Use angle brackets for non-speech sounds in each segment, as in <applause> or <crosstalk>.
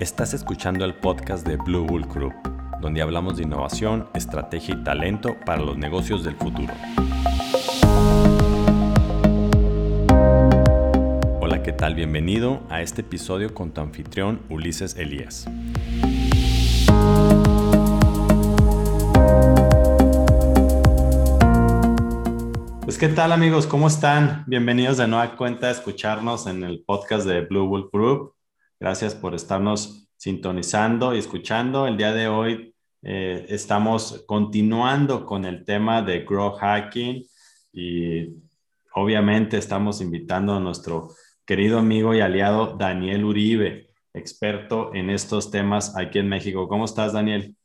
Estás escuchando el podcast de Blue Bull Group, donde hablamos de innovación, estrategia y talento para los negocios del futuro. Hola, ¿qué tal? Bienvenido a este episodio con tu anfitrión Ulises Elías. Pues qué tal amigos, ¿cómo están? Bienvenidos de nueva cuenta a escucharnos en el podcast de Blue Bull Group. Gracias por estarnos sintonizando y escuchando. El día de hoy eh, estamos continuando con el tema de Grow Hacking y obviamente estamos invitando a nuestro querido amigo y aliado Daniel Uribe, experto en estos temas aquí en México. ¿Cómo estás, Daniel?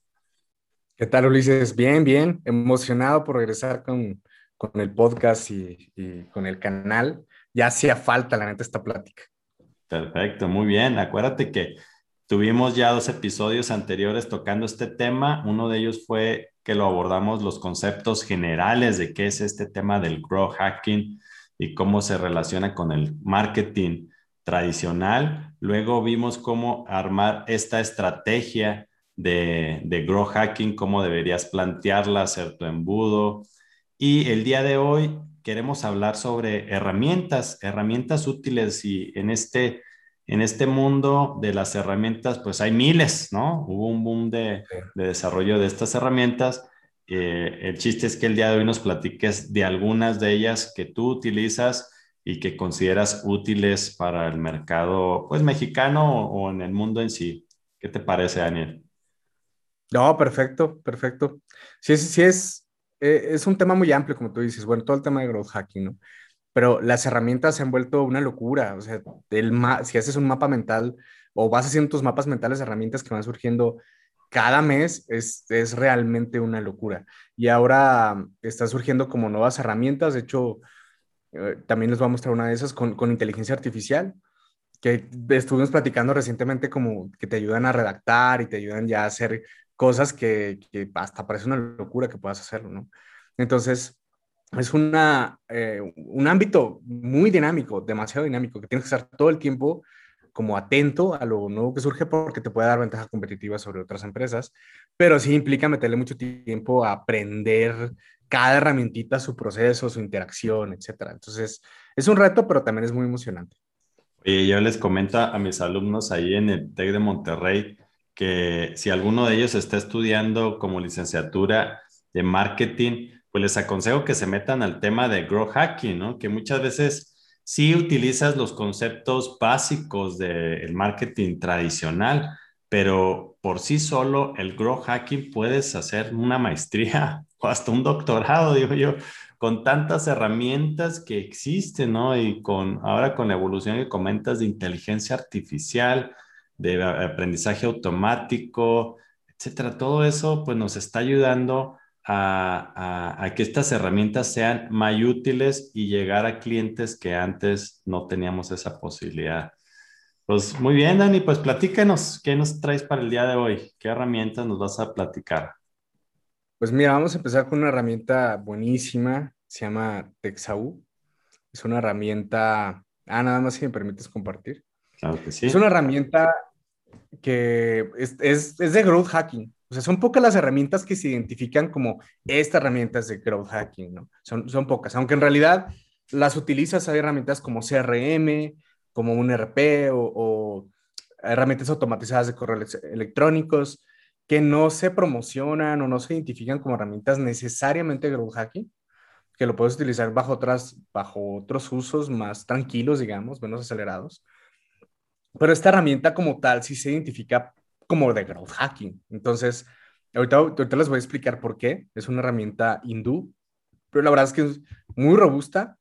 ¿Qué tal, Ulises? Bien, bien. Emocionado por regresar con, con el podcast y, y, con el canal. Ya hacía falta, la neta, esta plática. Perfecto, muy bien. Acuérdate que tuvimos ya dos episodios anteriores tocando este tema. Uno de ellos fue que lo abordamos los conceptos generales de qué es este tema del grow hacking y cómo se relaciona con el marketing tradicional. Luego vimos cómo armar esta estrategia de, de hacking, cómo deberías plantearla, hacer tu embudo. Y el día de hoy queremos hablar sobre herramientas, herramientas útiles y en este, en este mundo de las herramientas, pues hay miles, ¿no? Hubo un boom de, de desarrollo de estas herramientas. Eh, el chiste es que el día de hoy nos platiques de algunas de ellas que tú utilizas y que consideras útiles para el mercado, pues mexicano o, o en el mundo en sí. ¿Qué te parece, Daniel? No, perfecto, perfecto. Sí, sí, sí es, eh, es un tema muy amplio, como tú dices, bueno, todo el tema de growth hacking, ¿no? Pero las herramientas se han vuelto una locura, o sea, el si haces un mapa mental o vas haciendo tus mapas mentales herramientas que van surgiendo cada mes, es, es realmente una locura. Y ahora están surgiendo como nuevas herramientas, de hecho, eh, también les voy a mostrar una de esas con, con inteligencia artificial, que estuvimos platicando recientemente como que te ayudan a redactar y te ayudan ya a hacer cosas que, que, hasta parece una locura que puedas hacerlo, ¿no? Entonces, es una, eh, un ámbito muy dinámico, demasiado dinámico, que tienes que estar todo el tiempo como atento a lo nuevo que surge porque te puede dar ventaja competitiva sobre otras empresas, pero sí implica meterle mucho tiempo a aprender cada herramientita, su proceso, su interacción, etcétera. Entonces, es un reto, pero también es muy emocionante. Y yo les comento a mis alumnos ahí en el TEC de Monterrey, que si alguno de ellos está estudiando como licenciatura de marketing, pues les aconsejo que se metan al tema de grow hacking, ¿no? Que muchas veces sí utilizas los conceptos básicos del marketing tradicional, pero por sí solo el grow hacking puedes hacer una maestría <laughs> o hasta un doctorado, digo yo, con tantas herramientas que existen, ¿no? Y con ahora con la evolución que comentas de inteligencia artificial, de aprendizaje automático, etcétera. Todo eso pues nos está ayudando a, a, a, que estas herramientas sean más útiles y llegar a clientes que antes no teníamos esa posibilidad. Pues muy bien, Dani, pues platícanos, ¿qué nos traes para el día de hoy? ¿Qué herramientas nos vas a platicar? Pues mira, vamos a empezar con una herramienta buenísima, se llama Texau. Es una herramienta, ah, nada más si me permites compartir. Claro que sí. Es una herramienta que es, es, de growth hacking. O sea, son pocas las herramientas que se identifican como esta herramienta es de growth hacking, ¿no? Son, son pocas, aunque en realidad las utilizas, hay herramientas como CRM, como un RP o, herramientas automatizadas de correos electrónicos que no se promocionan o no se identifican como herramientas necesariamente growth hacking, que lo puedes utilizar bajo, otras, bajo otros usos más tranquilos, digamos, menos acelerados. Pero esta herramienta como tal sí se identifica como de growth hacking. Entonces, ahorita, les voy a explicar por qué. Es una herramienta hindú, pero la verdad es que es muy robusta.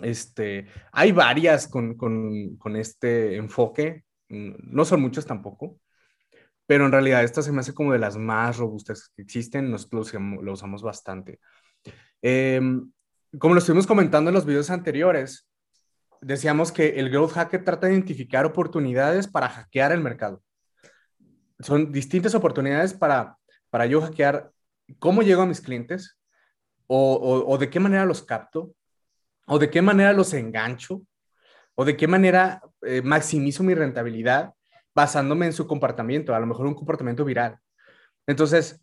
Este, hay varias con, con, con este enfoque, no son muchas tampoco, pero en realidad esta se me hace como de las más robustas que existen, nosotros lo usamos bastante. Eh, como lo estuvimos comentando en los videos anteriores, decíamos que el growth hacker trata de identificar oportunidades para hackear el mercado. Son distintas oportunidades para, para yo hackear cómo llego a mis clientes o, o, de qué manera los capto o de qué manera los engancho o de qué manera eh, maximizo mi rentabilidad basándome en su comportamiento, a lo mejor un comportamiento viral. Entonces,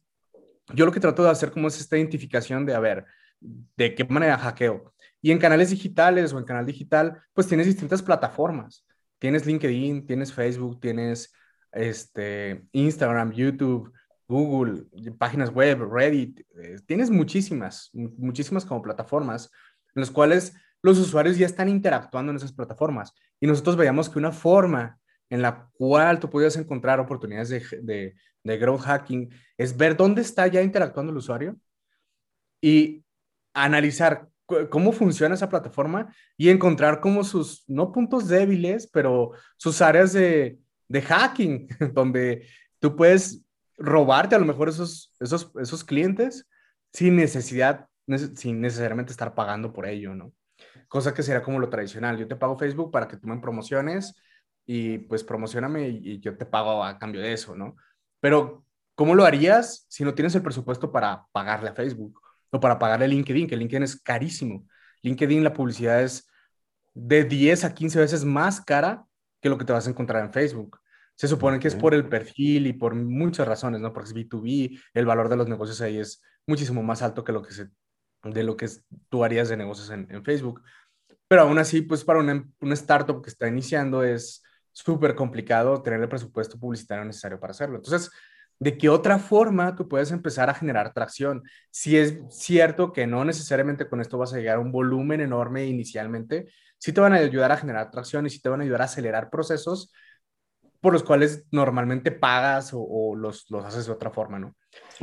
yo lo que trato de hacer como es esta identificación de, a ver, de qué manera hackeo. Y en canales digitales o en canal digital, pues tienes distintas plataformas. Tienes LinkedIn, tienes Facebook, tienes este, Instagram, YouTube, Google, páginas web, Reddit. Eh, tienes muchísimas, muchísimas como plataformas en las cuales los usuarios ya están interactuando en esas plataformas. Y nosotros veíamos que una forma en la cual tú podías encontrar oportunidades de, de, growth hacking es ver dónde está ya interactuando el usuario y analizar cómo funciona esa plataforma y encontrar como sus, no puntos débiles, pero sus áreas de, hacking, <laughs> donde tú puedes robarte a lo mejor esos, esos, esos clientes sin necesidad, sin necesariamente estar pagando por ello, ¿no? Cosa que sería como lo tradicional. Yo te pago Facebook para que tomen promociones y pues promocioname y, yo te pago a cambio de eso, ¿no? Pero, ¿cómo lo harías si no tienes el presupuesto para pagarle a Facebook o para pagarle LinkedIn? Que LinkedIn es carísimo. LinkedIn, la publicidad es de 10 a 15 veces más cara que lo que te vas a encontrar en Facebook. Se supone que es por el perfil y por muchas razones, ¿no? Porque es B2B, el valor de los negocios ahí es muchísimo más alto que lo que se, de lo que tú harías de negocios en, en Facebook. Pero aún así, pues para una, una startup que está iniciando es súper complicado tener el presupuesto publicitario necesario para hacerlo. Entonces, ¿de qué otra forma tú puedes empezar a generar tracción? Si es cierto que no necesariamente con esto vas a llegar a un volumen enorme inicialmente, sí te van a ayudar a generar tracción y sí te van a ayudar a acelerar procesos por los cuales normalmente pagas o, los, los, haces de otra forma, ¿no?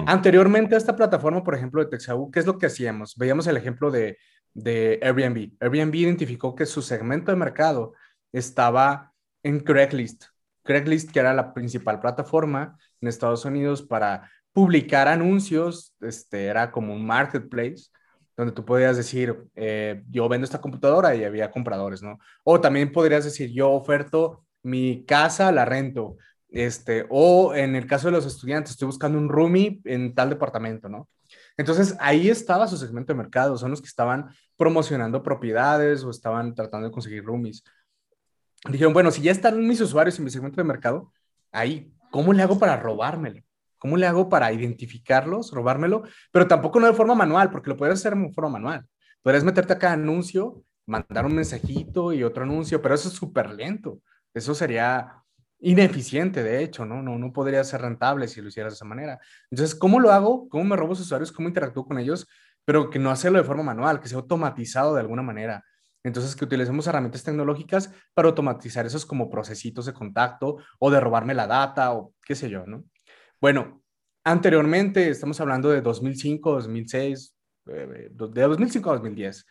Anteriormente a esta plataforma, por ejemplo, de Texau, ¿qué es lo que hacíamos? Veíamos el ejemplo de, de Airbnb. Airbnb identificó que su segmento de mercado estaba en Craigslist. Craigslist, que era la principal plataforma en Estados Unidos para publicar anuncios, este, era como un marketplace donde tú podías decir, eh, yo vendo esta computadora y había compradores, ¿no? O también podrías decir, yo oferto mi casa la rento, este, o en el caso de los estudiantes, estoy buscando un roomie en tal departamento, ¿no? Entonces ahí estaba su segmento de mercado, son los que estaban promocionando propiedades o estaban tratando de conseguir roomies. Dijeron, bueno, si ya están mis usuarios en mi segmento de mercado, ahí, ¿cómo le hago para robármelo? ¿Cómo le hago para identificarlos, robármelo? Pero tampoco no de forma manual, porque lo podrías hacer de forma manual. Podrías meterte acá anuncio, mandar un mensajito y otro anuncio, pero eso es súper lento. Eso sería ineficiente, de hecho, ¿no? ¿no? No podría ser rentable si lo hicieras de esa manera. Entonces, ¿cómo lo hago? ¿Cómo me robo a usuarios? ¿Cómo interactúo con ellos? Pero que no hacerlo de forma manual, que sea automatizado de alguna manera. Entonces, que utilicemos herramientas tecnológicas para automatizar esos como procesitos de contacto o de robarme la data o qué sé yo, ¿no? Bueno, anteriormente, estamos hablando de 2005, 2006, eh, de 2005 a 2010.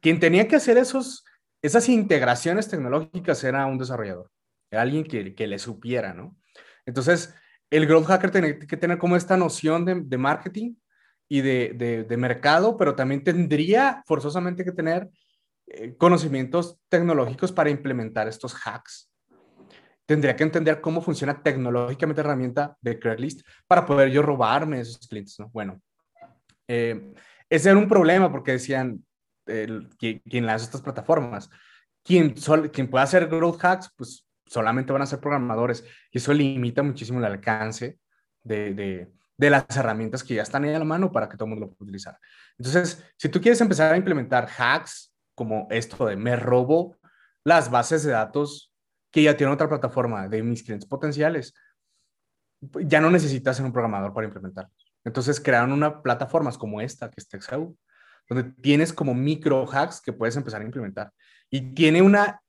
Quien tenía que hacer esos esas integraciones tecnológicas era un desarrollador, alguien que, que le supiera, ¿no? Entonces, el growth hacker tiene que tener como esta noción de, marketing y de, de, mercado, pero también tendría forzosamente que tener eh, conocimientos tecnológicos para implementar estos hacks. Tendría que entender cómo funciona tecnológicamente la herramienta de Craigslist para poder yo robarme esos clientes, ¿no? Bueno, eh, ese era un problema porque decían, el, quien, lanza estas plataformas. Quien, quien pueda hacer growth hacks, pues solamente van a ser programadores y eso limita muchísimo el alcance de, de, de, las herramientas que ya están ahí a la mano para que todo el mundo lo pueda utilizar. Entonces, si tú quieres empezar a implementar hacks como esto de me robo las bases de datos que ya tiene otra plataforma de mis clientes potenciales, ya no necesitas ser un programador para implementarlos. Entonces crearon una plataformas como esta, que es TextEU, donde tienes como micro hacks que puedes empezar a implementar. Y tiene una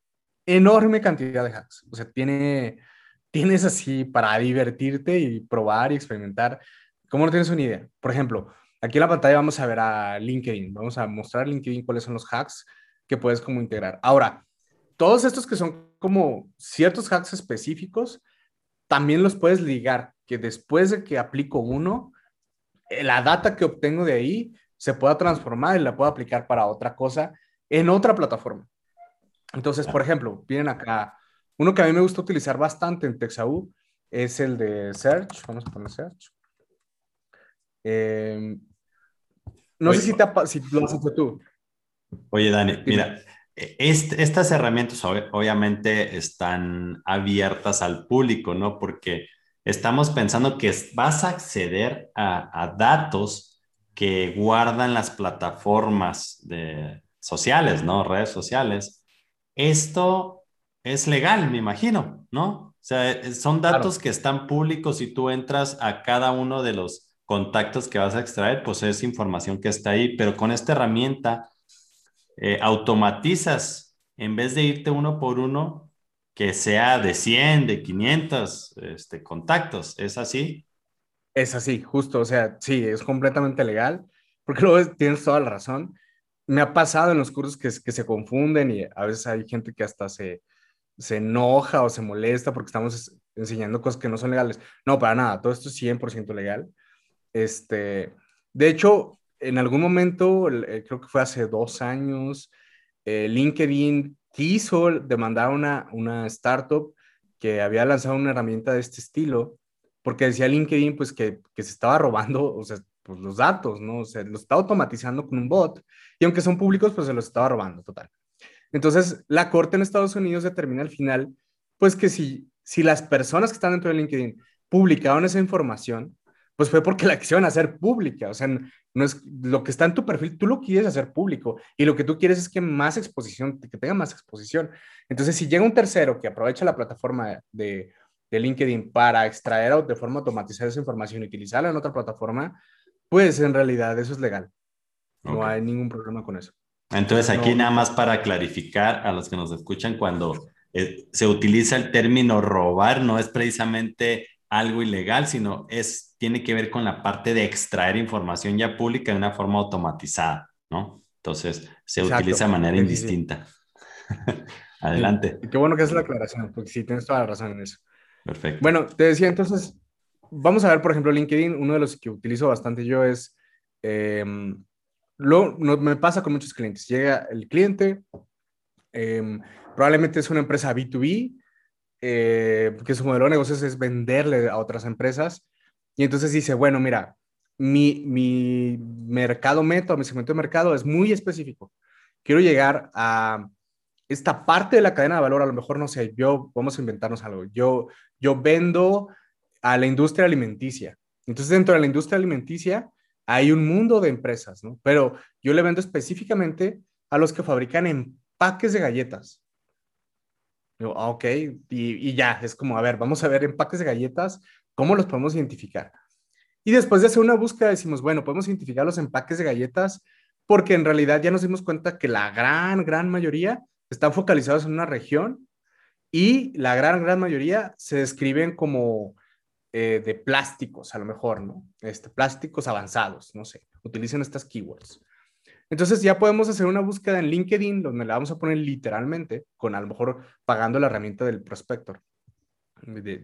enorme cantidad de hacks. O sea, tiene, tienes así para divertirte y probar y experimentar. ¿Cómo no tienes una idea? Por ejemplo, aquí en la pantalla vamos a ver a LinkedIn. Vamos a mostrar LinkedIn cuáles son los hacks que puedes como integrar. Ahora, todos estos que son como ciertos hacks específicos, también los puedes ligar, que después de que aplico uno, eh, la data que obtengo de ahí se pueda transformar y la pueda aplicar para otra cosa en otra plataforma. Entonces, por ejemplo, vienen acá, uno que a mí me gusta utilizar bastante en Texau es el de Search. Vamos a poner Search. Em, no sé si, te, si lo has hecho tú. Oye, Dani, mira, estas herramientas obviamente están abiertas al público, ¿no? Porque estamos pensando que vas a acceder a, datos que guardan las plataformas de, sociales, ¿no? Redes sociales. Esto es legal, me imagino, ¿no? O sea, son datos que están públicos y tú entras a cada uno de los contactos que vas a extraer, pues es información que está ahí, pero con esta herramienta eh, automatizas, en vez de irte uno por uno, que sea de 100, de 500 este, contactos. ¿Es así? Es así, justo. O sea, sí, es completamente legal, porque luego tienes toda la razón. Me ha pasado en los cursos que, que se confunden y a veces hay gente que hasta se, se enoja o se molesta porque estamos enseñando cosas que no son legales. No, para nada, todo esto es 100% legal. Este, de hecho, en algún momento, eh, creo que fue hace dos años, eh, LinkedIn quiso demandar una, una startup que había lanzado una herramienta de este estilo, porque decía LinkedIn pues que, que se estaba robando, o sea, pues los datos, ¿no? O sea, los estaba automatizando con un bot y aunque son públicos, pues se los estaba robando, total. Entonces, la corte en Estados Unidos determina al final, pues que si, si las personas que están dentro de LinkedIn publicaron esa información, pues fue porque <laughs> la quisieron hacer pública. O sea, no es lo que está en tu perfil, tú lo quieres hacer público y lo que tú quieres es que más exposición, que tenga más exposición. Entonces, si llega un tercero que aprovecha la plataforma de, de LinkedIn para extraer de forma automatizada esa información y utilizarla en otra plataforma, pues en realidad eso es legal. No hay ningún problema con eso. Entonces, aquí nada más para clarificar a los que nos escuchan, cuando eh, se utiliza el término robar, no es precisamente algo ilegal, sino es, tiene que ver con la parte de extraer información ya pública de una forma automatizada, ¿no? Entonces, se utiliza de manera indistinta. <laughs> Adelante. Y qué bueno que es la aclaración, porque sí, tienes toda la razón en eso. Perfecto. Bueno, te decía entonces, vamos a ver, por ejemplo, LinkedIn, uno de los que utilizo bastante yo es, em, lo, no, me pasa con muchos clientes, llega el cliente, em, probablemente es una empresa B2B, eh, que su modelo de negocios es venderle a otras empresas. Y entonces dice, bueno, mira, mi, mi mercado meta, mi segmento de mercado es muy específico. Quiero llegar a esta parte de la cadena de valor, a lo mejor, no sé, yo, vamos a inventarnos algo. Yo, yo vendo a la industria alimenticia. Entonces, dentro de la industria alimenticia hay un mundo de empresas, ¿no? Pero yo le vendo específicamente a los que fabrican empaques de galletas. Ah, ok, y, ya, es como, a ver, vamos a ver empaques de galletas, ¿cómo los podemos identificar? Y después de hacer una búsqueda decimos, bueno, podemos identificar los empaques de galletas porque en realidad ya nos dimos cuenta que la gran, gran mayoría están focalizados en una región y la gran, gran mayoría se describen como eh, de plásticos, a lo mejor, ¿no? Este, plásticos avanzados, no sé, utilicen estas keywords. Entonces ya podemos hacer una búsqueda en LinkedIn donde la vamos a poner literalmente, con a lo mejor pagando la herramienta del prospector,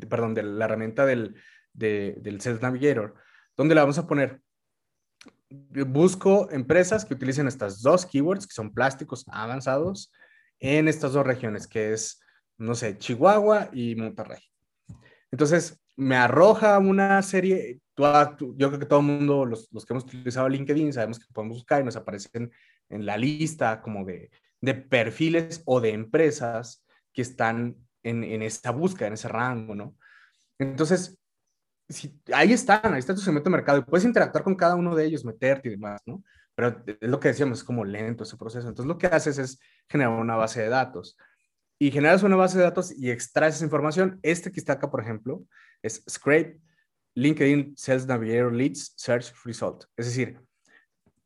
perdón, de la herramienta del, del Sales Navigator, donde la vamos a poner, busco empresas que utilicen estas dos keywords, que son plásticos avanzados, en estas dos regiones, que es, no sé, Chihuahua y Monterrey. Entonces, me arroja una serie, yo creo que todo el mundo, los, los, que hemos utilizado LinkedIn, sabemos que podemos buscar y nos aparecen en la lista como de, de perfiles o de empresas que están en, en esta búsqueda, en ese rango, ¿no? Entonces, si, ahí están, ahí está tu segmento de mercado y puedes interactuar con cada uno de ellos, meterte y demás, ¿no? Pero es lo que decíamos, es como lento ese proceso. Entonces, lo que haces es generar una base de datos y generas una base de datos y extraes esa información. Este que está acá, por ejemplo, es Scrape LinkedIn Sales Navigator Leads Search Result. Es decir,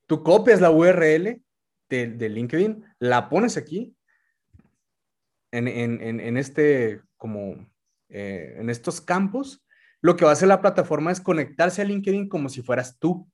tú copias la URL de, LinkedIn, la pones aquí en, en, este, como, eh, en estos campos. Lo que va a hacer la plataforma es conectarse a LinkedIn como si fueras tú.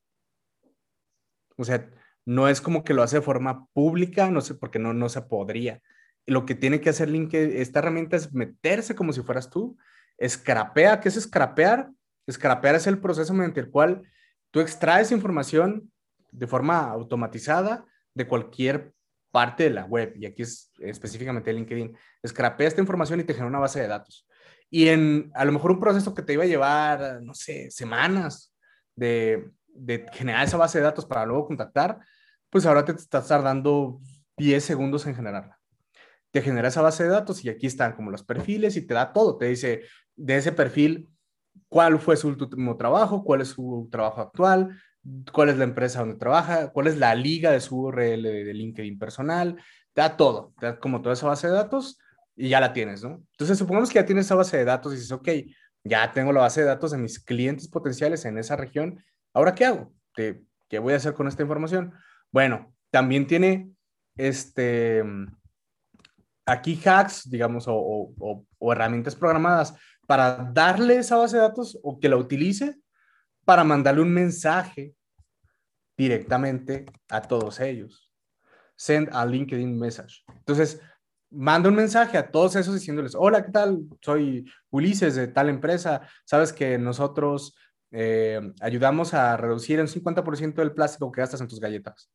O sea, no es como que lo hace de forma pública, no sé, porque no, no se podría. Lo que tiene que hacer LinkedIn, esta herramienta es meterse como si fueras tú Scrapea, ¿qué es scrapear? Scrapear es el proceso mediante el cual tú extraes información de forma automatizada de cualquier parte de la web, y aquí es específicamente LinkedIn, scrapea esta información y te genera una base de datos. Y en a lo mejor un proceso que te iba a llevar, no sé, semanas de, de generar esa base de datos para luego contactar, pues ahora te estás tardando 10 segundos en generarla. te genera esa base de datos y aquí están como los perfiles y te da todo. Te dice de ese perfil cuál fue su último trabajo, cuál es su trabajo actual, cuál es la empresa donde trabaja, cuál es la liga de su URL de, LinkedIn personal, te da todo, te da como toda esa base de datos y ya la tienes, ¿no? Entonces, supongamos que ya tienes esa base de datos y dices, ok, ya tengo la base de datos de mis clientes potenciales en esa región, ¿ahora qué hago? ¿Qué, qué voy a hacer con esta información? Bueno, también tiene este, aquí hacks, digamos, o, o herramientas programadas para darle esa base de datos o que la utilice para mandarle un mensaje directamente a todos ellos. Send a LinkedIn message. Entonces, manda un mensaje a todos esos diciéndoles, hola, ¿qué tal? Soy Ulises de tal empresa. Sabes que nosotros eh, ayudamos a reducir un 50% del plástico que gastas en tus galletas.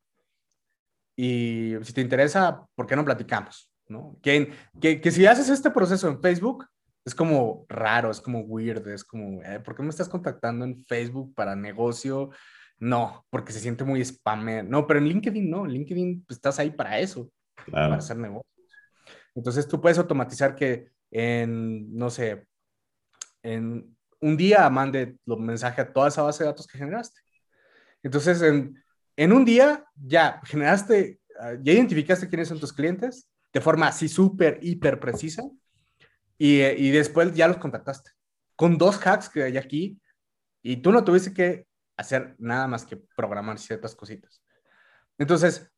Y si te interesa, ¿por qué no platicamos? ¿No? Que, que, que si haces este proceso en Facebook, es como raro, es como weird, es como, eh, ¿por qué me estás contactando en Facebook para negocio? No, porque se siente muy spammer. No, pero en LinkedIn no, en LinkedIn pues, estás ahí para eso, para hacer negocios. Entonces tú puedes automatizar que en, no sé, en un día mande los mensajes a toda esa base de datos que generaste. Entonces, en, en un día ya generaste, ah, ya identificaste quiénes son tus clientes de forma así súper, hiper precisa y, después ya los contactaste. Con dos hacks que hay aquí y tú no tuviste que hacer nada más que programar ciertas cositas. Entonces,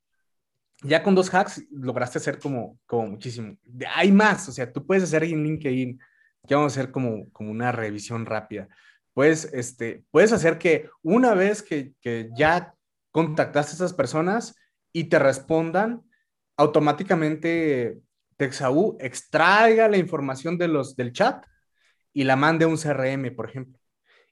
ya con dos hacks lograste hacer como, como muchísimo. Hay más, o sea, tú puedes hacer en LinkedIn, que vamos a hacer como, como una revisión rápida. Puedes, este, puedes hacer que una vez que, que ya contactaste a esas personas y te respondan, automáticamente Texau extraiga la información de los, del chat y la mande a un CRM, por ejemplo.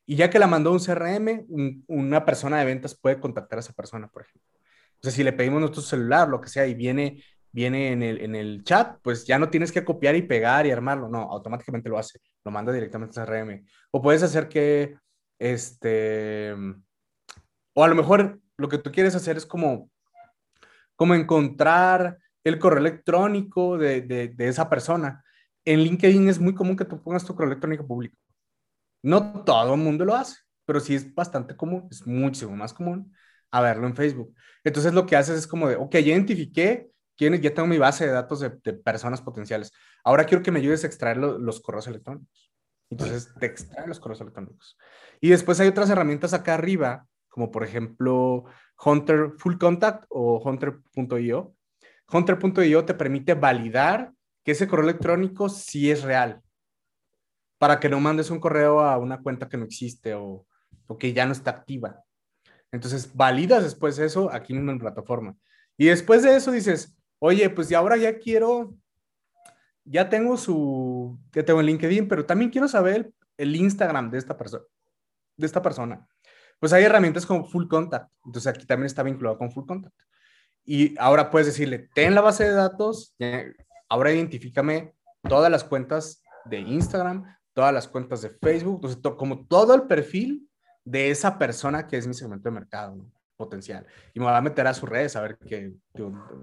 Y ya que la mandó un CRM, una persona de ventas puede contactar a esa persona, por ejemplo. O sea, si le pedimos nuestro celular, lo que sea, y viene, viene en, el, en el chat, pues ya no tienes que copiar y pegar y armarlo, no, automáticamente lo hace, lo manda directamente al CRM. O puedes hacer que, este, o a lo mejor lo que tú quieres hacer es como, como encontrar el correo electrónico de, de, esa persona. En LinkedIn es muy común que tú pongas tu correo electrónico público. No todo el mundo lo hace, pero sí es bastante común, es muchísimo más común a verlo en Facebook. Entonces lo que haces es como de, ok, ya identifiqué quiénes, ya tengo mi base de datos de, personas potenciales. Ahora quiero que me ayudes a extraer los correos electrónicos. Entonces te extrae los correos electrónicos. Y después hay otras herramientas acá arriba, como por ejemplo Hunter Full Contact o Hunter.io, Hunter.io te permite validar que ese correo electrónico sí es real, para que no mandes un correo a una cuenta que no existe o, que ya no está activa. Entonces, validas después eso aquí mismo en plataforma. Y después de eso dices, oye, pues y ahora ya quiero, ya tengo su, ya tengo el LinkedIn, pero también quiero saber el, Instagram de esta persona, de esta persona. Pues hay herramientas como Full Contact. Entonces aquí también está vinculado con Full Contact. Y ahora puedes decirle, ten la base de datos, ahora identifícame todas las cuentas de Instagram, todas las cuentas de Facebook, como todo el perfil de esa persona que es mi segmento de mercado potencial. Y me va a meter a sus redes a ver que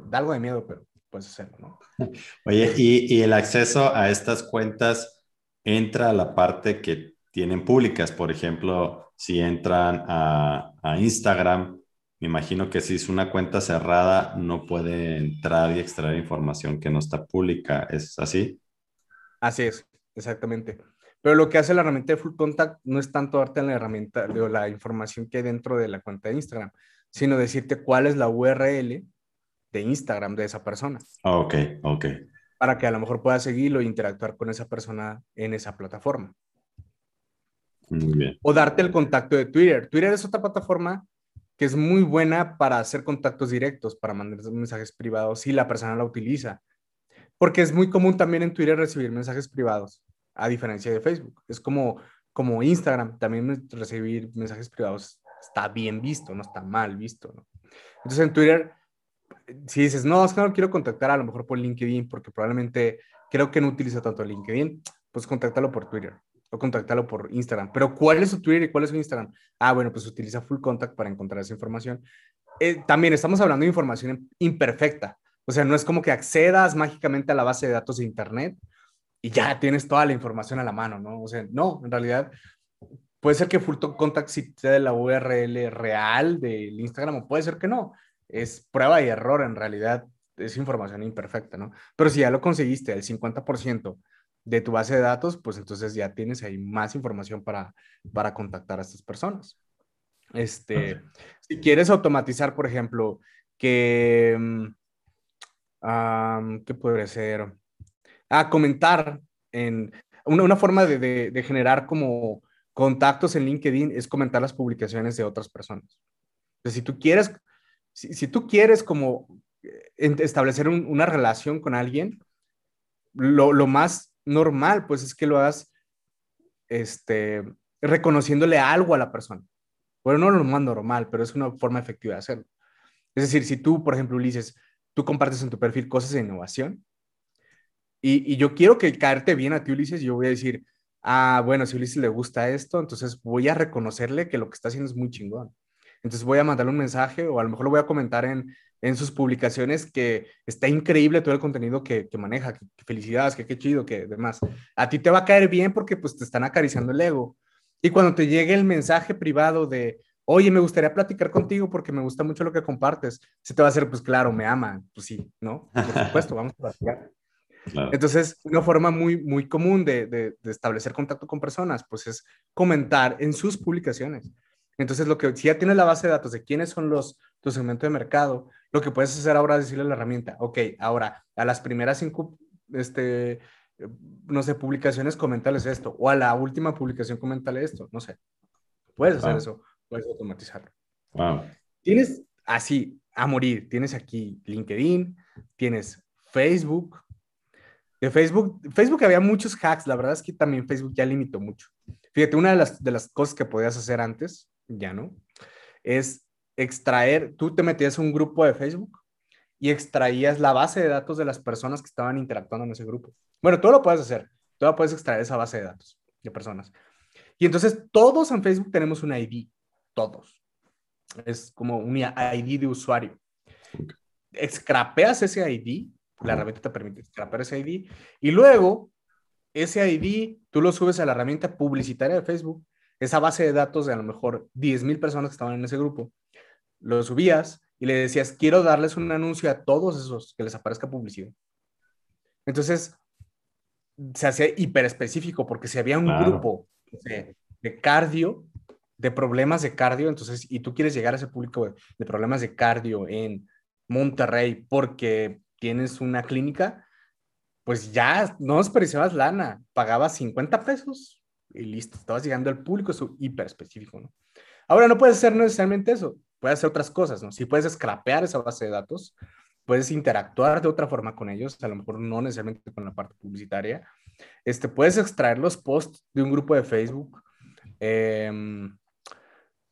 da algo de miedo, pero puedes hacerlo, ¿no? <laughs> Oye, y, y el acceso a estas cuentas entra a la parte que tienen públicas, por ejemplo, si entran a, a Instagram, me imagino que si es una cuenta cerrada, no puede entrar y extraer información que no está pública. ¿Es así? Así es, exactamente. Pero lo que hace la herramienta de Full Contact no es tanto darte la herramienta o la información que hay dentro de la cuenta de Instagram, sino decirte cuál es la URL de Instagram de esa persona. Ah, ok, ok. Para que a lo mejor puedas seguirlo e interactuar con esa persona en esa plataforma. Muy bien. O darte el contacto de Twitter. Twitter es otra plataforma que es muy buena para hacer contactos directos, para mandar mensajes privados si la persona la utiliza. Porque es muy común también en Twitter recibir mensajes privados, a diferencia de Facebook. Es como, como Instagram, también recibir mensajes privados está bien visto, no está mal visto. ¿no? Entonces en Twitter, si dices, no, es que no quiero contactar a lo mejor por LinkedIn, porque probablemente creo que no utiliza tanto LinkedIn, pues contáctalo por Twitter o contactarlo por Instagram. Pero ¿cuál es su Twitter y cuál es su Instagram? Ah, bueno, pues utiliza Full Contact para encontrar esa información. Eh, también estamos hablando de información imperfecta, O sea, no es como que accedas mágicamente a la base de datos de Internet y ya tienes toda la información a la mano, ¿no? O sea, no, en realidad puede ser que Full Contact de la URL real del Instagram o puede ser que no. Es prueba y error en realidad, es información imperfecta, ¿no? Pero si ya lo conseguiste, el 50% de tu base de datos, pues entonces ya tienes ahí más información para, para contactar a estas personas. Este, si quieres automatizar, por ejemplo, que, um, ¿qué puede ser? Ah, comentar en una, una forma de, de, de, generar como contactos en LinkedIn es comentar las publicaciones de otras personas. Entonces, si tú quieres, si, si tú quieres como eh, establecer un, una relación con alguien, lo, lo, más normal, pues es que lo hagas este, reconociéndole algo a la persona. Bueno, no lo más normal, pero es una forma efectiva de hacerlo. Es decir, si tú, por ejemplo, Ulises, tú compartes en tu perfil cosas de innovación y, y yo quiero que caerte bien a ti, Ulises, yo voy a decir, ah, bueno, si Ulises le gusta esto, entonces voy a reconocerle que lo que está haciendo es muy chingón. Entonces voy a mandarle un mensaje o a lo mejor lo voy a comentar en, en sus publicaciones que está increíble todo el contenido que, que maneja, que, que, felicidades, que qué chido, que demás. A ti te va a caer bien porque pues te están acariciando el ego. Y cuando te llegue el mensaje privado de, oye, me gustaría platicar contigo porque me gusta mucho lo que compartes, se te va a hacer, pues claro, me ama, pues sí, ¿no? <laughs> Por supuesto, vamos a platicar. Claro. Entonces, una forma muy, muy común de, de, de, establecer contacto con personas, pues es comentar en sus publicaciones. Entonces, lo que si ya tienes la base de datos de quiénes son los tu segmento de mercado, lo que puedes hacer ahora es decirle a la herramienta, ok, ahora a las primeras cinco, este, no sé, publicaciones, comentales esto, o a la última publicación, comentale esto, no sé. Puedes hacer wow. eso, puedes automatizarlo. Wow. Tienes así, a morir, tienes aquí LinkedIn, tienes Facebook. De Facebook, Facebook había muchos hacks, la verdad es que también Facebook ya limitó mucho. Fíjate, una de las, de las cosas que podías hacer antes, ya no, es extraer, tú te metías a un grupo de Facebook y extraías la base de datos de las personas que estaban interactuando en ese grupo. Bueno, tú lo puedes hacer, tú lo puedes extraer esa base de datos de personas. Y entonces todos en Facebook tenemos un ID, todos. Es como un ID de usuario. Okay. Scrapeas ese ID, la herramienta te permite scrapear ese ID, y luego ese ID tú lo subes a la herramienta publicitaria de Facebook, esa base de datos de a lo mejor 10 mil personas que estaban en ese grupo, lo subías y le decías, quiero darles un anuncio a todos esos que les aparezca publicidad. Entonces, se hacía hiper específico porque si había un claro. grupo de, de, cardio, de problemas de cardio, entonces, y tú quieres llegar a ese público de, de problemas de cardio en Monterrey porque tienes una clínica, pues ya no desperdiciabas lana, pagabas 50 pesos y listo, estabas llegando al público, eso hiper específico, ¿no? Ahora no puedes hacer necesariamente eso, puedes hacer otras cosas, ¿no? Si puedes scrapear esa base de datos, puedes interactuar de otra forma con ellos, a lo mejor no necesariamente con la parte publicitaria. Este, puedes extraer los posts de un grupo de Facebook. Eh,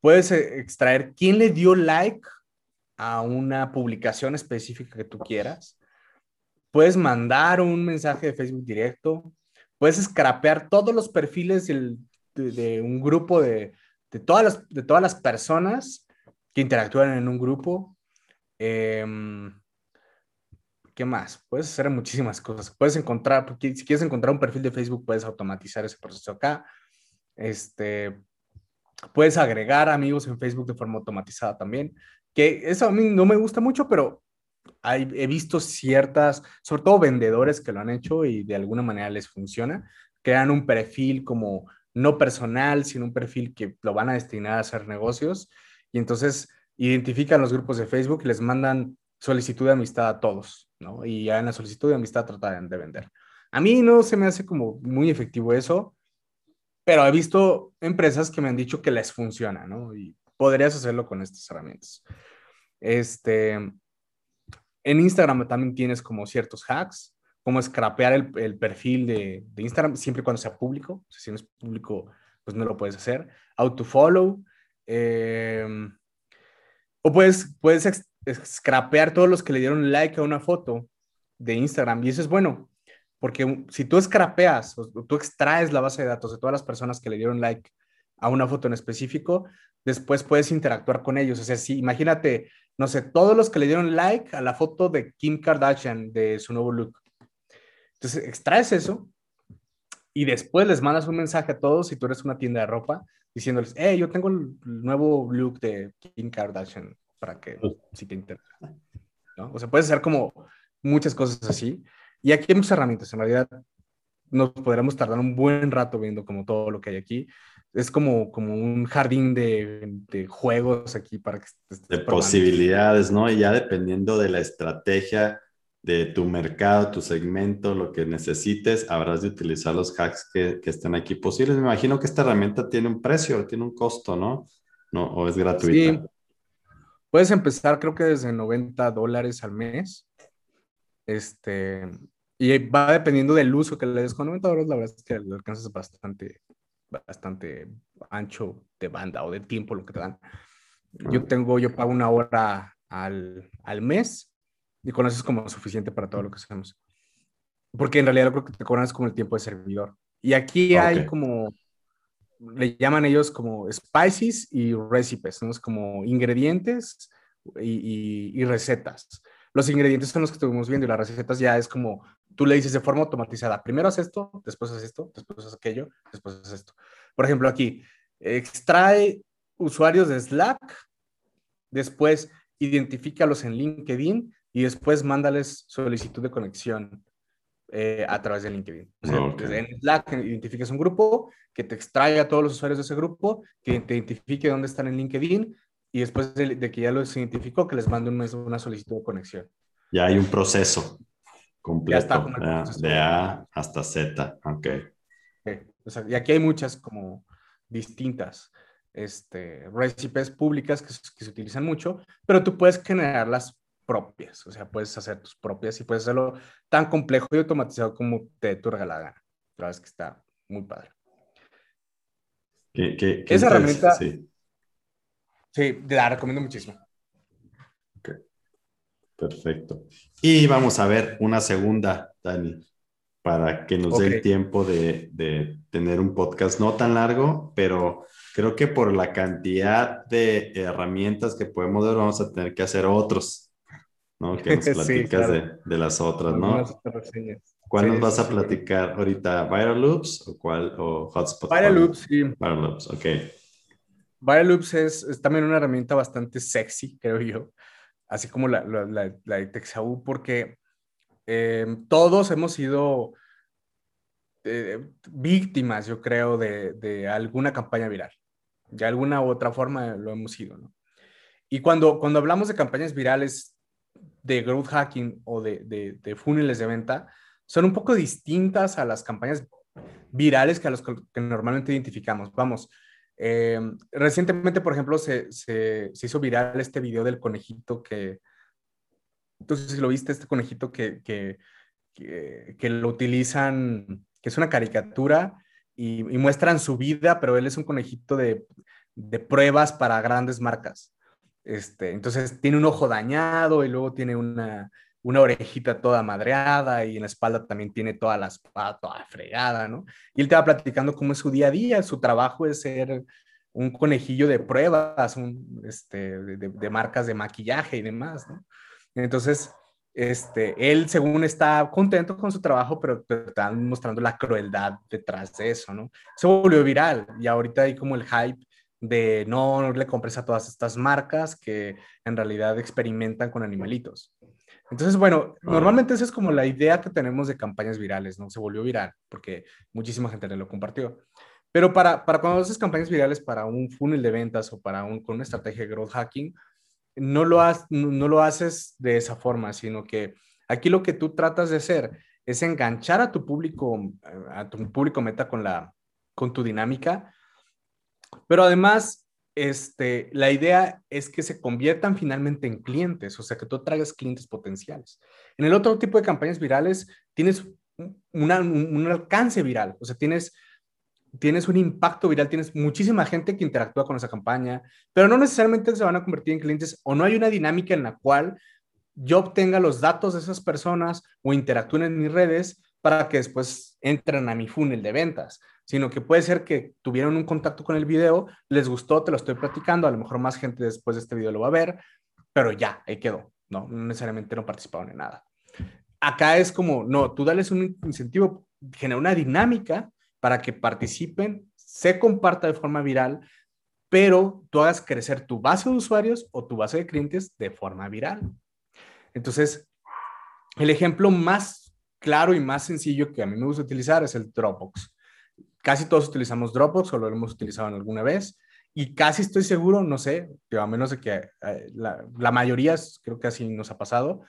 puedes extraer quién le dio like a una publicación específica que tú quieras. Puedes mandar un mensaje de Facebook directo. Puedes scrapear todos los perfiles de, un grupo de, todas las, de todas las personas que interactúan en un grupo. Eh, ¿Qué más? Puedes hacer muchísimas cosas. Puedes encontrar, si quieres encontrar un perfil de Facebook, puedes automatizar ese proceso acá. Este, puedes agregar amigos en Facebook de forma automatizada también. Que eso a mí no me gusta mucho, pero hay, he visto ciertas, sobre todo vendedores que lo han hecho y de alguna manera les funciona. Crean un perfil como no personal, sino un perfil que lo van a destinar a hacer negocios. Y entonces identifican los grupos de Facebook y les mandan solicitud de amistad a todos, ¿no? Y ya en la solicitud de amistad tratan de vender. A mí no se me hace como muy efectivo eso, pero he visto empresas que me han dicho que les funciona, ¿no? Y podrías hacerlo con estas herramientas. Este, en Instagram también tienes como ciertos hacks, como scrapear el, perfil de, Instagram siempre y cuando sea público. Si no es público, pues no lo puedes hacer. Autofollow. Eh, o puedes, puedes scrapear todos los que le dieron like a una foto de Instagram. Y eso es bueno, porque si tú scrapeas o tú extraes la base de datos de todas las personas que le dieron like a una foto en específico, después puedes interactuar con ellos. O sea, si imagínate, no sé, todos los que le dieron like a la foto de Kim Kardashian de su nuevo look. Entonces, extraes eso y después les mandas un mensaje a todos si tú eres una tienda de ropa diciéndoles, hey, yo tengo el nuevo look de Kim Kardashian para que si te interesa. ¿no? O sea, puedes hacer como muchas cosas así. Y aquí hay muchas herramientas. En realidad, nos podremos tardar un buen rato viendo como todo lo que hay aquí. Es como, como un jardín de, de juegos aquí para que... De posibilidades, ¿no? Y ya dependiendo de la estrategia de tu mercado, tu segmento, lo que necesites, habrás de utilizar los hacks que, que estén aquí posibles. Me imagino que esta herramienta tiene un precio, tiene un costo, ¿no? ¿No? ¿O es gratuita? Sí. Puedes empezar creo que desde 90 dólares al mes. Este, y va dependiendo del uso que le des. Con 90 dólares la verdad es que le alcanzas bastante, bastante ancho de banda o de tiempo lo que te dan. Yo tengo, yo pago una hora al, al mes y con eso es como suficiente para todo lo que hacemos. Porque en realidad creo que te cobran es como el tiempo de servidor. Y aquí hay como, le llaman ellos como spices y recipes, ¿no? Es como ingredientes y, y, recetas. Los ingredientes son los que estuvimos viendo y las recetas ya es como, tú le dices de forma automatizada, primero haz esto, después haz esto, después haz aquello, después haz esto. Por ejemplo, aquí, extrae usuarios de Slack, después identifícalos en LinkedIn y después mándales solicitud de conexión eh, a través de LinkedIn. En Slack identifiques un grupo, que te extraiga a todos los usuarios de ese grupo, que te identifique dónde están en LinkedIn y después de, que ya los identificó, que les mande una solicitud de conexión. Ya hay un proceso completo, de A hasta Z. Ok. y aquí hay muchas como distintas este, recipes públicas que, que, se utilizan mucho, pero tú puedes generarlas propias, o sea, puedes hacer tus propias y puedes hacerlo tan complejo y automatizado como te tu regala la gana. La verdad es que está muy padre. ¿Qué, Esa herramienta, sí. sí, la recomiendo muchísimo. Okay. Perfecto. Y vamos a ver una segunda, Dani, para que nos dé el tiempo de, de tener un podcast no tan largo, pero creo que por la cantidad de herramientas que podemos ver, vamos a tener que hacer otros ¿no? <laughs> Que nos platicas de, las otras, ¿no? ¿Cuál nos vas a platicar ahorita? ¿Viral Loops o cuál? ¿O Hotspot? Viral Loops, sí. Viral Loops, ok. Viral Loops es, también una herramienta bastante sexy, creo yo, así como la, la, la, de Texau, porque eh, todos hemos sido eh, víctimas, yo creo, de, de, alguna campaña viral. De alguna u otra forma lo hemos sido, ¿no? Y cuando, cuando hablamos de campañas virales, de growth hacking o de, de, de funnels de venta son un poco distintas a las campañas virales que a los que, normalmente identificamos. Vamos, eh, recientemente, por ejemplo, se, se, se, hizo viral este video del conejito que, entonces si lo viste, este conejito que, que, que, lo utilizan, que es una caricatura y, y, muestran su vida, pero él es un conejito de, de pruebas para grandes marcas. Este, entonces tiene un ojo dañado y luego tiene una, orejita toda madreada y en la espalda también tiene toda la espalda toda fregada, ¿no? Y él te va platicando cómo es su día a día, su trabajo es ser un conejillo de pruebas, un, este, de, marcas de maquillaje y demás. Entonces, este, él según está contento con su trabajo, pero te están mostrando la crueldad detrás de eso, ¿no? Se volvió viral y ahorita hay como el hype de no, le compres a todas estas marcas que en realidad experimentan con animalitos. Entonces, bueno, ah. normalmente esa es como la idea que tenemos de campañas virales, ¿no? Se volvió viral porque muchísima gente le lo compartió. Pero para, para cuando haces campañas virales para un funnel de ventas o para un, con una estrategia de growth hacking, no lo, no lo haces de esa forma, sino que aquí lo que tú tratas de hacer es enganchar a tu público, a tu público meta con, la, con tu dinámica pero además, este, la idea es que se conviertan finalmente en clientes, o sea, que tú traigas clientes potenciales. En el otro tipo de campañas virales, tienes un, alcance viral, o sea, tienes, tienes un impacto viral, tienes muchísima gente que interactúa con esa campaña, pero no necesariamente se van a convertir en clientes o no hay una dinámica en la cual yo obtenga los datos de esas personas o interactúen en mis redes para que después entren a mi funnel de ventas sino que puede ser que tuvieron un contacto con el video, les gustó, te lo estoy platicando, a lo mejor más gente después de este video lo va a ver, pero ya, ahí quedó, ¿no? No necesariamente no participaron en nada. Acá es como, no, tú dales un incentivo, genera una dinámica para que participen, se comparta de forma viral, pero tú hagas crecer tu base de usuarios o tu base de clientes de forma viral. Entonces, el ejemplo más claro y más sencillo que a mí me gusta utilizar es el Dropbox. Casi todos utilizamos Dropbox o lo hemos utilizado en alguna vez y casi estoy seguro, no sé, a menos de que eh, la, la mayoría, creo que así nos ha pasado,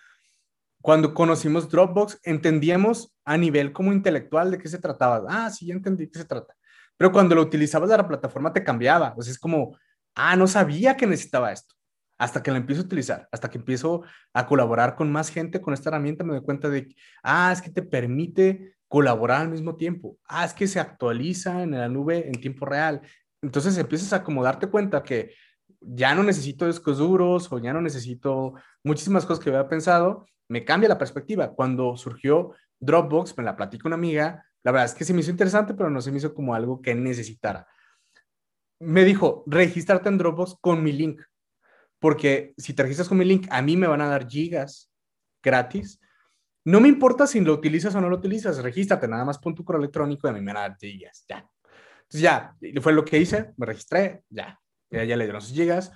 cuando conocimos Dropbox, entendíamos a nivel como intelectual de qué se trataba. Ah, sí, ya entendí qué se trata. Pero cuando lo utilizabas la plataforma te cambiaba. Sea, es como, ah, no sabía que necesitaba esto. Hasta que lo empiezo a utilizar, hasta que empiezo a colaborar con más gente con esta herramienta, me doy cuenta de que, ah, es que te permite colaborar al mismo tiempo. Ah, es que se actualiza en la nube en tiempo real. Entonces empiezas a como darte cuenta que ya no necesito discos duros o ya no necesito muchísimas cosas que había pensado me cambia la perspectiva. Cuando surgió Dropbox, me la platicó una amiga, la verdad es que se me hizo interesante, pero no se me hizo como algo que necesitara. Me dijo, regístrate en Dropbox con mi link, porque si te registras con mi link, a mí me van a dar gigas gratis. No me importa si lo utilizas o no lo utilizas, regístrate, nada más pon tu correo electrónico y a mí me dar gigas, ya. Entonces ya, fue lo que hice, me registré, ya, ya, ya le dieron sus gigas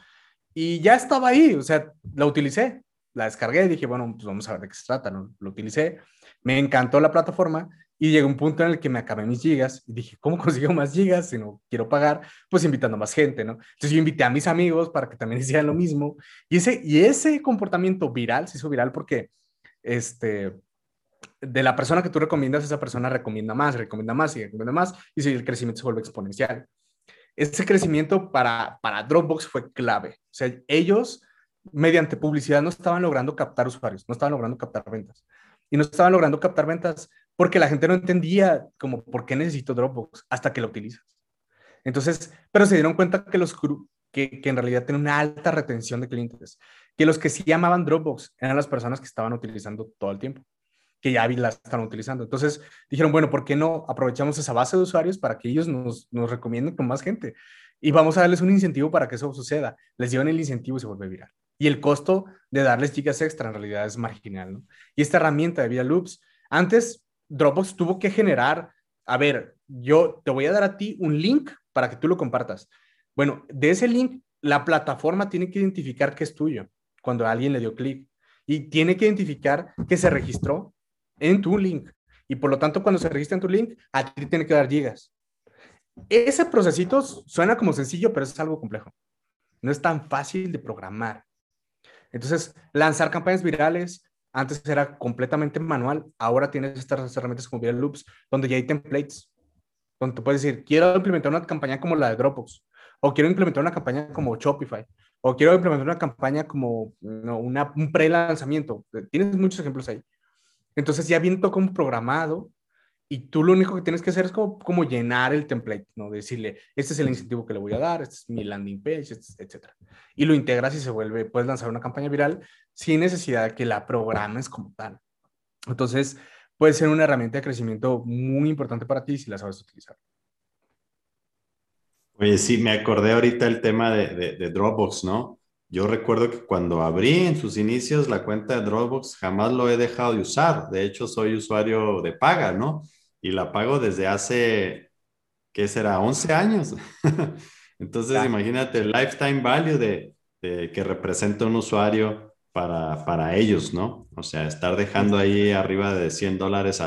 y ya estaba ahí, o sea, la utilicé, la descargué y dije, bueno, pues vamos a ver de qué se trata, ¿no? Lo utilicé, me encantó la plataforma y llegó un punto en el que me acabé mis gigas y dije, ¿cómo <laughs> consigo más gigas si no quiero pagar? Pues invitando más gente, ¿no? Entonces yo invité a mis amigos para que también <laughs> hicieran lo mismo y ese, y ese comportamiento viral se hizo viral porque, este, de la persona que tú recomiendas, esa persona recomienda más, recomienda más y recomienda más y el crecimiento se vuelve exponencial. Ese crecimiento para, para Dropbox fue clave. O sea, ellos mediante publicidad no estaban logrando captar usuarios, no estaban logrando captar ventas. Y no estaban logrando captar ventas porque la gente no entendía como por qué necesito Dropbox hasta que lo utilizas. Entonces, pero se dieron cuenta que los que, que en realidad tienen una alta retención de clientes, que los que sí llamaban Dropbox eran las personas que estaban utilizando todo el tiempo, que ya la estaban utilizando. Entonces dijeron, bueno, ¿por qué no aprovechamos esa base de usuarios para que ellos nos, nos recomienden con más gente? Y vamos a darles un incentivo para que eso suceda. Les llevan el incentivo y se vuelve viral y el costo de darles gigas extra en realidad es marginal, ¿no? Y esta herramienta de Via Loops, antes Dropbox tuvo que generar, a ver, yo te voy a dar a ti un link para que tú lo compartas. Bueno, de ese link, la plataforma tiene que identificar que es tuyo cuando alguien le dio clic y tiene que identificar que se registró en tu link. Y por lo tanto, cuando se registra en tu link, a ti tiene que dar gigas. Ese procesito suena como sencillo, pero es algo complejo. No es tan fácil de programar. Entonces, lanzar campañas virales, antes era completamente manual, ahora tienes estas herramientas como Viral Loops, donde ya hay templates, donde puedes decir, quiero implementar una campaña como la de Dropbox, o quiero implementar una campaña como Shopify, o quiero implementar una campaña como una, un pre-lanzamiento. Tienes muchos ejemplos ahí. Entonces ya viene todo como programado y tú lo único que tienes que hacer es como, como llenar el template, ¿no? Decirle, este es el incentivo que le voy a dar, este es mi landing page, etc. Y lo integras y se vuelve, puedes lanzar una campaña viral sin necesidad de que la programes como tal. Entonces, puede ser una herramienta de crecimiento muy importante para ti si la sabes utilizar. Oye, sí, me acordé ahorita el tema de, de Dropbox, ¿no? Yo recuerdo que cuando abrí en sus inicios la cuenta de Dropbox, jamás lo he dejado de usar. De hecho, soy usuario de paga, ¿no? y la pago desde hace, ¿qué será? 11 años. <laughs> Entonces, imagínate el lifetime value de, que representa un usuario para, para, ellos, ¿no? O sea, estar dejando ahí arriba de 100 dólares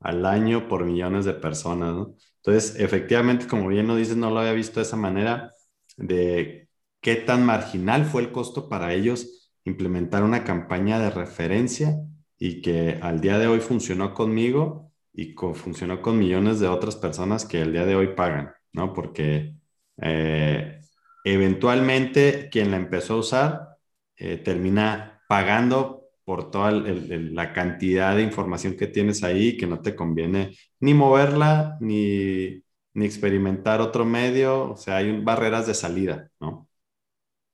al año por millones de personas, ¿no? Entonces, efectivamente, como bien lo dices, no lo había visto de esa manera, de qué tan marginal fue el costo para ellos implementar una campaña de referencia y que al día de hoy funcionó conmigo y funcionó con millones de otras personas que el día de hoy pagan, ¿no? Porque eh, eventualmente quien la empezó a usar eh, termina pagando por toda la cantidad de información que tienes ahí que no te conviene ni moverla ni, ni experimentar otro medio, o sea, hay barreras de salida, ¿no?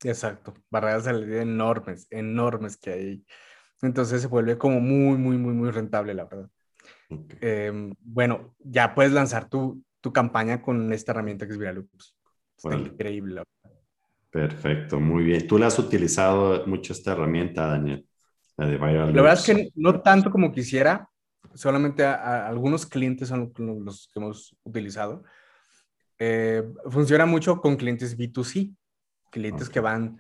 Exacto, barreras de salida enormes, enormes que hay. Entonces se vuelve como muy, muy, muy, muy rentable, la verdad. Em, bueno, ya puedes lanzar tu, tu, campaña con esta herramienta que es Viraloops. Está increíble. Perfecto, muy bien. ¿Tú la has utilizado mucho esta herramienta, Daniel? La de La verdad es que no tanto como quisiera, solamente a, algunos clientes son los que hemos utilizado. Eh, funciona mucho con clientes B2C, clientes que van,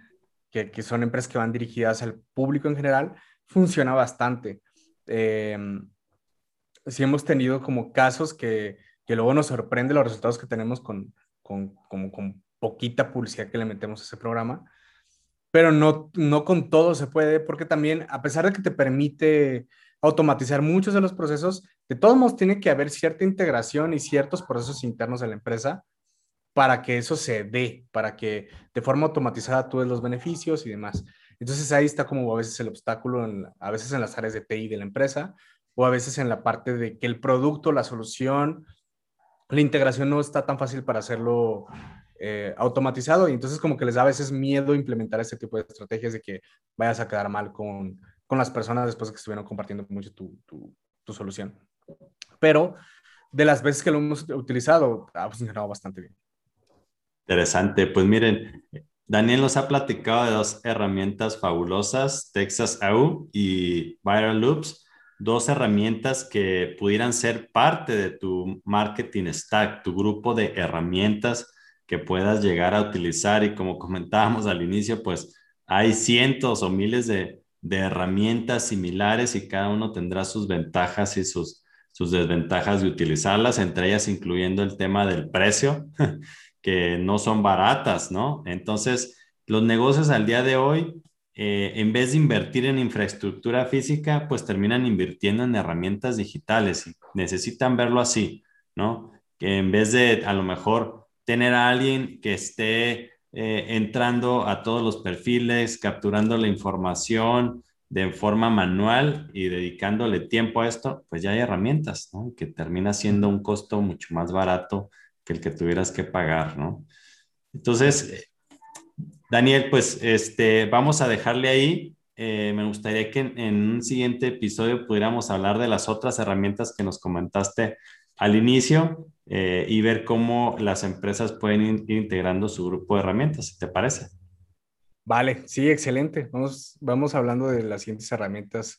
que, que, son empresas que van dirigidas al público en general, funciona bastante. Eh, sí hemos tenido como casos que, que, luego nos sorprende los resultados que tenemos con, con, como, con poquita publicidad que le metemos a ese programa, pero no, no con todo se puede, porque también, a pesar de que te permite automatizar muchos de los procesos, de todos modos tiene que haber cierta integración y ciertos procesos internos de la empresa para que eso se dé, para que de forma automatizada tú des los beneficios y demás. Entonces ahí está como a veces el obstáculo, a veces en las áreas de TI de la empresa o a veces en la parte de que el producto, la solución, la integración no está tan fácil para hacerlo eh, automatizado y entonces como que les da a veces miedo implementar este tipo de estrategias de que vayas a quedar mal con, con las personas después de que estuvieron compartiendo mucho tu, tu, solución. Pero de las veces que lo hemos utilizado, ha funcionado bastante bien. Interesante. Pues miren, Daniel nos ha platicado de dos herramientas fabulosas, Texas AU y Viral Loops, dos herramientas que pudieran ser parte de tu marketing stack, tu grupo de herramientas que puedas llegar a utilizar. Y como comentábamos al inicio, pues hay cientos o miles de, de herramientas similares y cada uno tendrá sus ventajas y sus, sus desventajas de utilizarlas, entre ellas incluyendo el tema del precio, <laughs> que no son baratas, ¿no? Entonces, los negocios al día de hoy, eh, en vez de invertir en infraestructura física, pues terminan invirtiendo en herramientas digitales y necesitan verlo así, ¿no? Que en vez de a lo mejor tener a alguien que esté eh, entrando a todos los perfiles, capturando la información de forma manual y dedicándole tiempo a esto, pues ya hay herramientas, ¿no? Que termina siendo un costo mucho más barato que el que tuvieras que pagar, ¿no? Entonces, Daniel, pues este, vamos a dejarle ahí. Eh, me gustaría que en, en, un siguiente episodio pudiéramos hablar de las otras herramientas que nos comentaste al inicio eh, y ver cómo las empresas pueden ir integrando su grupo de herramientas, ¿te parece? Vale, sí, excelente. Vamos, vamos hablando de las siguientes herramientas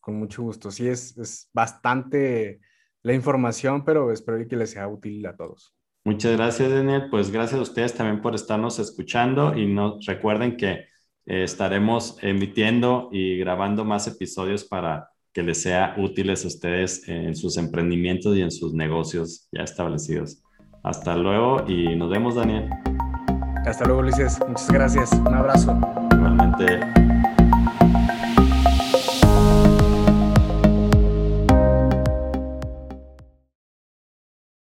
con mucho gusto. Sí, es, es bastante la información, pero espero que les sea útil a todos. Muchas gracias, Daniel. Pues gracias a ustedes también por estarnos escuchando y no, recuerden que eh, estaremos emitiendo y grabando más episodios para que les sea útiles a ustedes en sus emprendimientos y en sus negocios ya establecidos. Hasta luego y nos vemos, Daniel. Hasta luego, Ulises. Muchas gracias. Un abrazo. Igualmente.